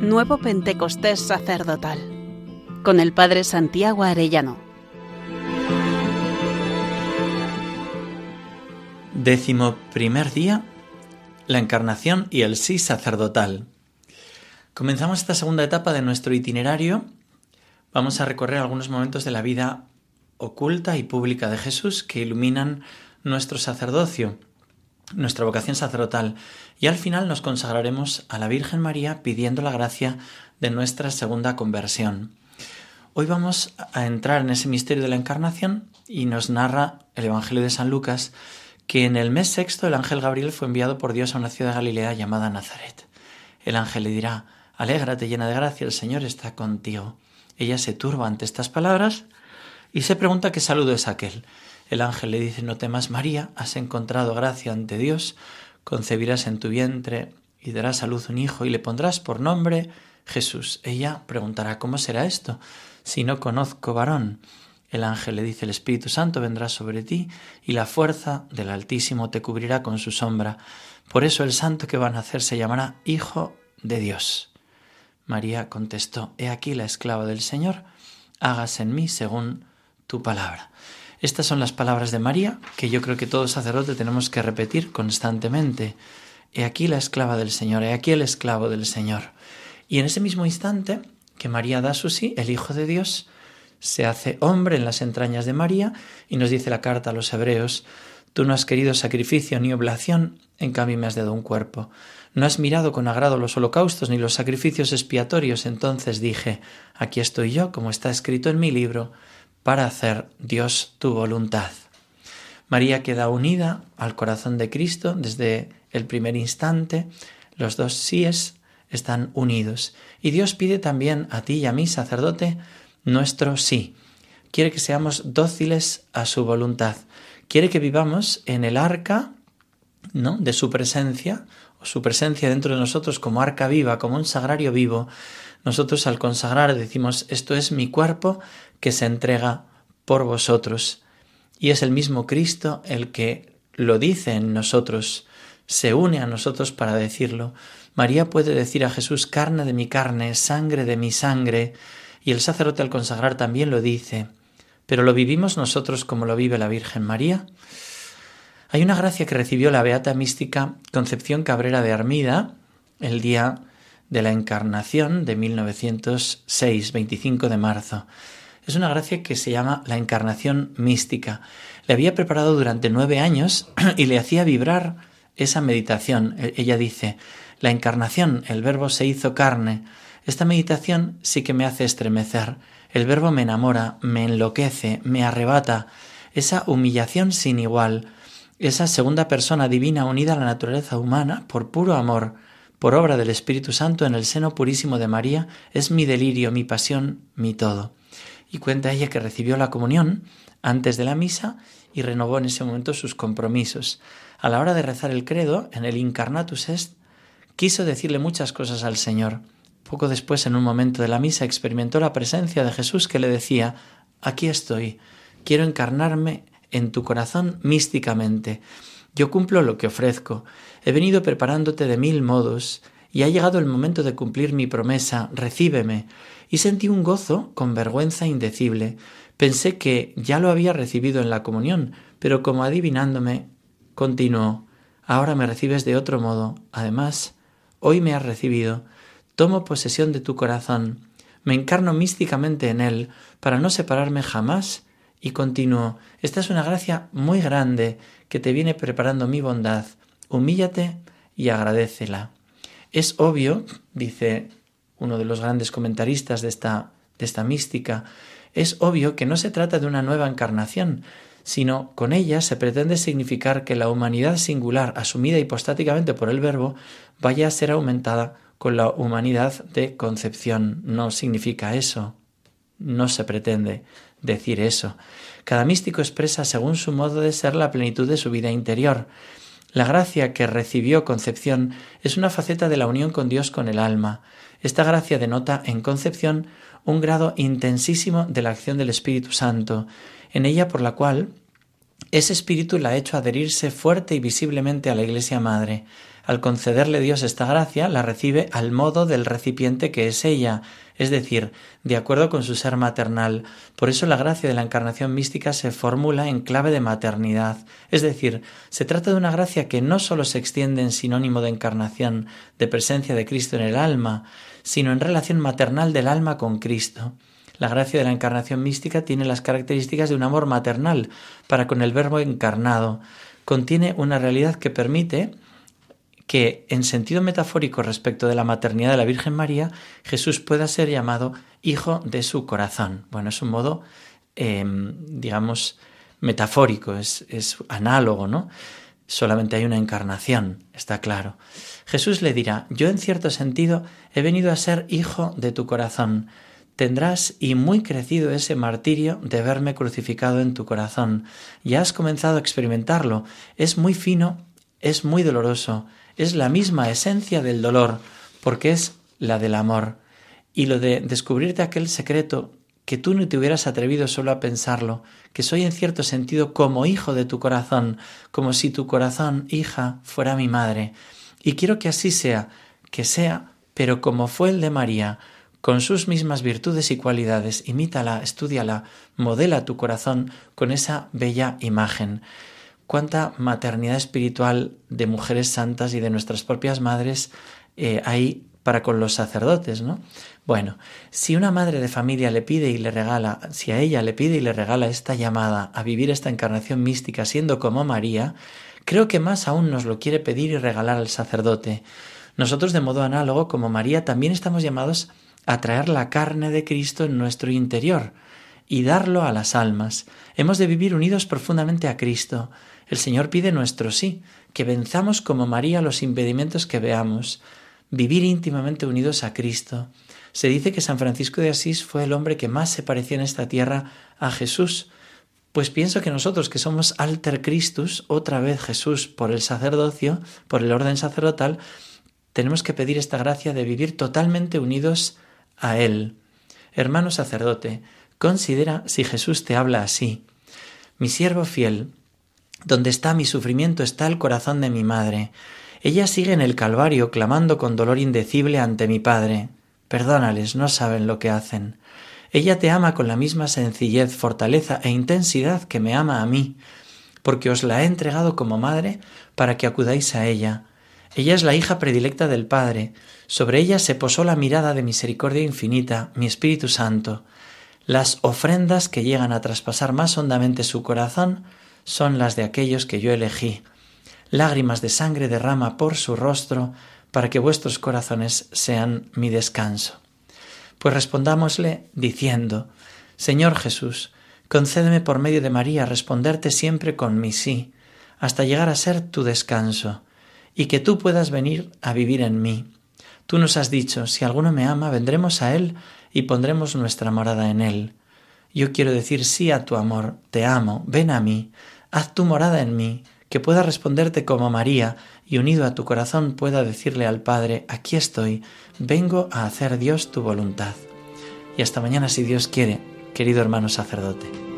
Nuevo Pentecostés Sacerdotal con el Padre Santiago Arellano. Décimo primer día, la encarnación y el sí sacerdotal. Comenzamos esta segunda etapa de nuestro itinerario. Vamos a recorrer algunos momentos de la vida oculta y pública de Jesús que iluminan nuestro sacerdocio nuestra vocación sacerdotal y al final nos consagraremos a la Virgen María pidiendo la gracia de nuestra segunda conversión. Hoy vamos a entrar en ese misterio de la encarnación y nos narra el Evangelio de San Lucas que en el mes sexto el ángel Gabriel fue enviado por Dios a una ciudad de Galilea llamada Nazaret. El ángel le dirá, Alégrate llena de gracia, el Señor está contigo. Ella se turba ante estas palabras y se pregunta qué saludo es aquel. El ángel le dice, no temas María, has encontrado gracia ante Dios, concebirás en tu vientre y darás a luz un hijo y le pondrás por nombre Jesús. Ella preguntará, ¿cómo será esto? Si no conozco varón. El ángel le dice, el Espíritu Santo vendrá sobre ti y la fuerza del Altísimo te cubrirá con su sombra. Por eso el santo que va a nacer se llamará Hijo de Dios. María contestó, He aquí la esclava del Señor, hágase en mí según tu palabra. Estas son las palabras de María que yo creo que todo sacerdote tenemos que repetir constantemente. He aquí la esclava del Señor, he aquí el esclavo del Señor. Y en ese mismo instante que María da su sí, el Hijo de Dios se hace hombre en las entrañas de María y nos dice la carta a los hebreos, tú no has querido sacrificio ni oblación, en cambio me has dado un cuerpo. No has mirado con agrado los holocaustos ni los sacrificios expiatorios, entonces dije, aquí estoy yo, como está escrito en mi libro, para hacer Dios tu voluntad. María queda unida al corazón de Cristo desde el primer instante. Los dos síes están unidos. Y Dios pide también a ti y a mí, sacerdote, nuestro sí. Quiere que seamos dóciles a su voluntad. Quiere que vivamos en el arca ¿no? de su presencia, su presencia dentro de nosotros como arca viva, como un sagrario vivo. Nosotros al consagrar decimos, esto es mi cuerpo que se entrega por vosotros. Y es el mismo Cristo el que lo dice en nosotros, se une a nosotros para decirlo. María puede decir a Jesús, carne de mi carne, sangre de mi sangre, y el sacerdote al consagrar también lo dice. Pero ¿lo vivimos nosotros como lo vive la Virgen María? Hay una gracia que recibió la beata mística Concepción Cabrera de Armida el día de la Encarnación de 1906, 25 de marzo. Es una gracia que se llama la encarnación mística. Le había preparado durante nueve años y le hacía vibrar esa meditación. E, ella dice, la encarnación, el verbo se hizo carne. Esta meditación sí que me hace estremecer. El verbo me enamora, me enloquece, me arrebata. Esa humillación sin igual, esa segunda persona divina unida a la naturaleza humana por puro amor, por obra del Espíritu Santo en el seno purísimo de María, es mi delirio, mi pasión, mi todo y cuenta ella que recibió la comunión antes de la misa y renovó en ese momento sus compromisos. A la hora de rezar el credo, en el Incarnatus Est, quiso decirle muchas cosas al Señor. Poco después, en un momento de la misa, experimentó la presencia de Jesús que le decía, aquí estoy, quiero encarnarme en tu corazón místicamente. Yo cumplo lo que ofrezco. He venido preparándote de mil modos, y ha llegado el momento de cumplir mi promesa, recíbeme y sentí un gozo con vergüenza indecible. Pensé que ya lo había recibido en la comunión, pero como adivinándome, continuó Ahora me recibes de otro modo. Además, hoy me has recibido. Tomo posesión de tu corazón. Me encarno místicamente en él para no separarme jamás. Y continuó Esta es una gracia muy grande que te viene preparando mi bondad. Humíllate y agradécela. Es obvio, dice uno de los grandes comentaristas de esta, de esta mística, es obvio que no se trata de una nueva encarnación, sino con ella se pretende significar que la humanidad singular, asumida hipostáticamente por el Verbo, vaya a ser aumentada con la humanidad de concepción. No significa eso. No se pretende decir eso. Cada místico expresa según su modo de ser la plenitud de su vida interior. La gracia que recibió Concepción es una faceta de la unión con Dios con el alma. Esta gracia denota en Concepción un grado intensísimo de la acción del Espíritu Santo, en ella por la cual ese espíritu la ha hecho adherirse fuerte y visiblemente a la Iglesia Madre. Al concederle Dios esta gracia, la recibe al modo del recipiente que es ella, es decir, de acuerdo con su ser maternal. Por eso la gracia de la encarnación mística se formula en clave de maternidad, es decir, se trata de una gracia que no sólo se extiende en sinónimo de encarnación, de presencia de Cristo en el alma, sino en relación maternal del alma con Cristo. La gracia de la encarnación mística tiene las características de un amor maternal para con el Verbo encarnado. Contiene una realidad que permite que, en sentido metafórico respecto de la maternidad de la Virgen María, Jesús pueda ser llamado Hijo de su corazón. Bueno, es un modo, em, digamos, metafórico, es, es análogo, ¿no? Solamente hay una encarnación, está claro. Jesús le dirá, yo en cierto sentido he venido a ser hijo de tu corazón tendrás y muy crecido ese martirio de verme crucificado en tu corazón. Ya has comenzado a experimentarlo. Es muy fino, es muy doloroso, es la misma esencia del dolor, porque es la del amor. Y lo de descubrirte aquel secreto que tú no te hubieras atrevido solo a pensarlo, que soy en cierto sentido como hijo de tu corazón, como si tu corazón, hija, fuera mi madre. Y quiero que así sea, que sea, pero como fue el de María, con sus mismas virtudes y cualidades, imítala, estudiala, modela tu corazón con esa bella imagen. Cuánta maternidad espiritual de mujeres santas y de nuestras propias madres eh, hay para con los sacerdotes, ¿no? Bueno, si una madre de familia le pide y le regala, si a ella le pide y le regala esta llamada a vivir esta encarnación mística siendo como María, creo que más aún nos lo quiere pedir y regalar al sacerdote. Nosotros de modo análogo, como María, también estamos llamados a traer la carne de Cristo en nuestro interior y darlo a las almas. Hemos de vivir unidos profundamente a Cristo. El Señor pide nuestro sí, que venzamos como María los impedimentos que veamos, vivir íntimamente unidos a Cristo. Se dice que San Francisco de Asís fue el hombre que más se pareció en esta tierra a Jesús, pues pienso que nosotros que somos alter Christus, otra vez Jesús por el sacerdocio, por el orden sacerdotal, tenemos que pedir esta gracia de vivir totalmente unidos a Él. Hermano sacerdote, considera si Jesús te habla así. Mi siervo fiel, donde está mi sufrimiento está el corazón de mi madre. Ella sigue en el Calvario clamando con dolor indecible ante mi Padre. Perdónales, no saben lo que hacen. Ella te ama con la misma sencillez, fortaleza e intensidad que me ama a mí, porque os la he entregado como madre para que acudáis a ella. Ella es la hija predilecta del Padre. Sobre ella se posó la mirada de misericordia infinita, mi Espíritu Santo. Las ofrendas que llegan a traspasar más hondamente su corazón son las de aquellos que yo elegí. Lágrimas de sangre derrama por su rostro para que vuestros corazones sean mi descanso. Pues respondámosle diciendo, Señor Jesús, concédeme por medio de María responderte siempre con mi sí, hasta llegar a ser tu descanso y que tú puedas venir a vivir en mí. Tú nos has dicho, si alguno me ama, vendremos a Él y pondremos nuestra morada en Él. Yo quiero decir sí a tu amor, te amo, ven a mí, haz tu morada en mí, que pueda responderte como María y unido a tu corazón pueda decirle al Padre, aquí estoy, vengo a hacer Dios tu voluntad. Y hasta mañana si Dios quiere, querido hermano sacerdote.